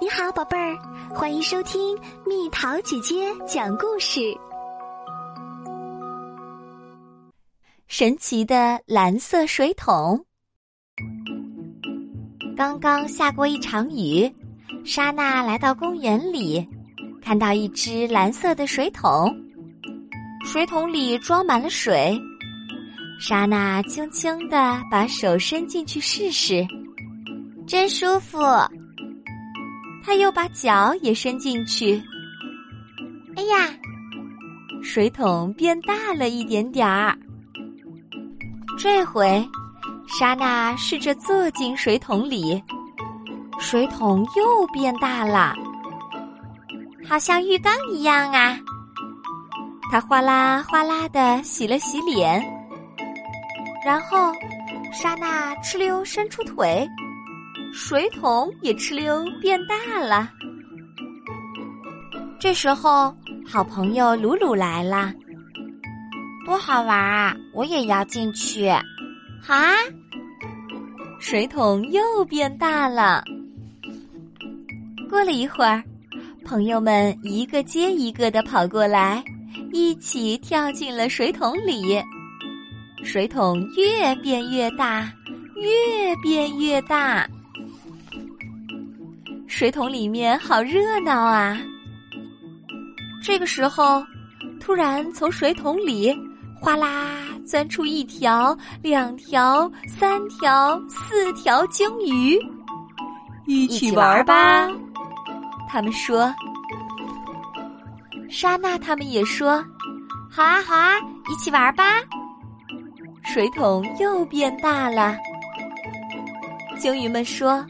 你好，宝贝儿，欢迎收听蜜桃姐姐讲故事。神奇的蓝色水桶。刚刚下过一场雨，莎娜来到公园里，看到一只蓝色的水桶，水桶里装满了水。莎娜轻轻地把手伸进去试试，真舒服。他又把脚也伸进去，哎呀，水桶变大了一点点儿。这回，莎娜试着坐进水桶里，水桶又变大了，好像浴缸一样啊。他哗啦哗啦的洗了洗脸，然后，莎娜哧溜伸出腿。水桶也哧溜变大了。这时候，好朋友鲁鲁来了，多好玩啊！我也要进去。好啊！水桶又变大了。过了一会儿，朋友们一个接一个的跑过来，一起跳进了水桶里。水桶越变越大，越变越大。水桶里面好热闹啊！这个时候，突然从水桶里哗啦钻出一条、两条、三条、四条鲸鱼，一起玩吧！他们说。莎娜他们也说：“好啊，好啊，一起玩吧！”水桶又变大了，鲸鱼们说。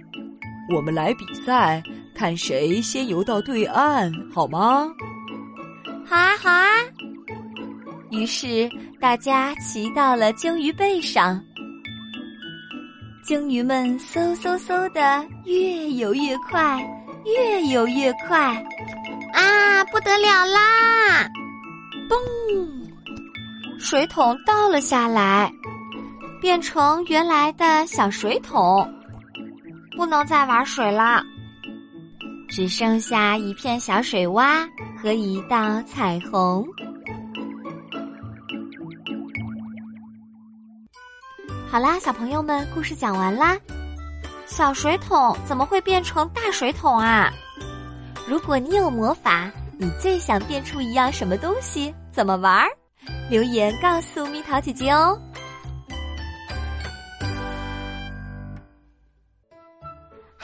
我们来比赛，看谁先游到对岸，好吗？好啊，好啊！于是大家骑到了鲸鱼背上，鲸鱼们嗖嗖嗖的越游越快，越游越快，啊，不得了啦！嘣，水桶倒了下来，变成原来的小水桶。不能再玩水了，只剩下一片小水洼和一道彩虹。好啦，小朋友们，故事讲完啦。小水桶怎么会变成大水桶啊？如果你有魔法，你最想变出一样什么东西？怎么玩？留言告诉蜜桃姐姐哦。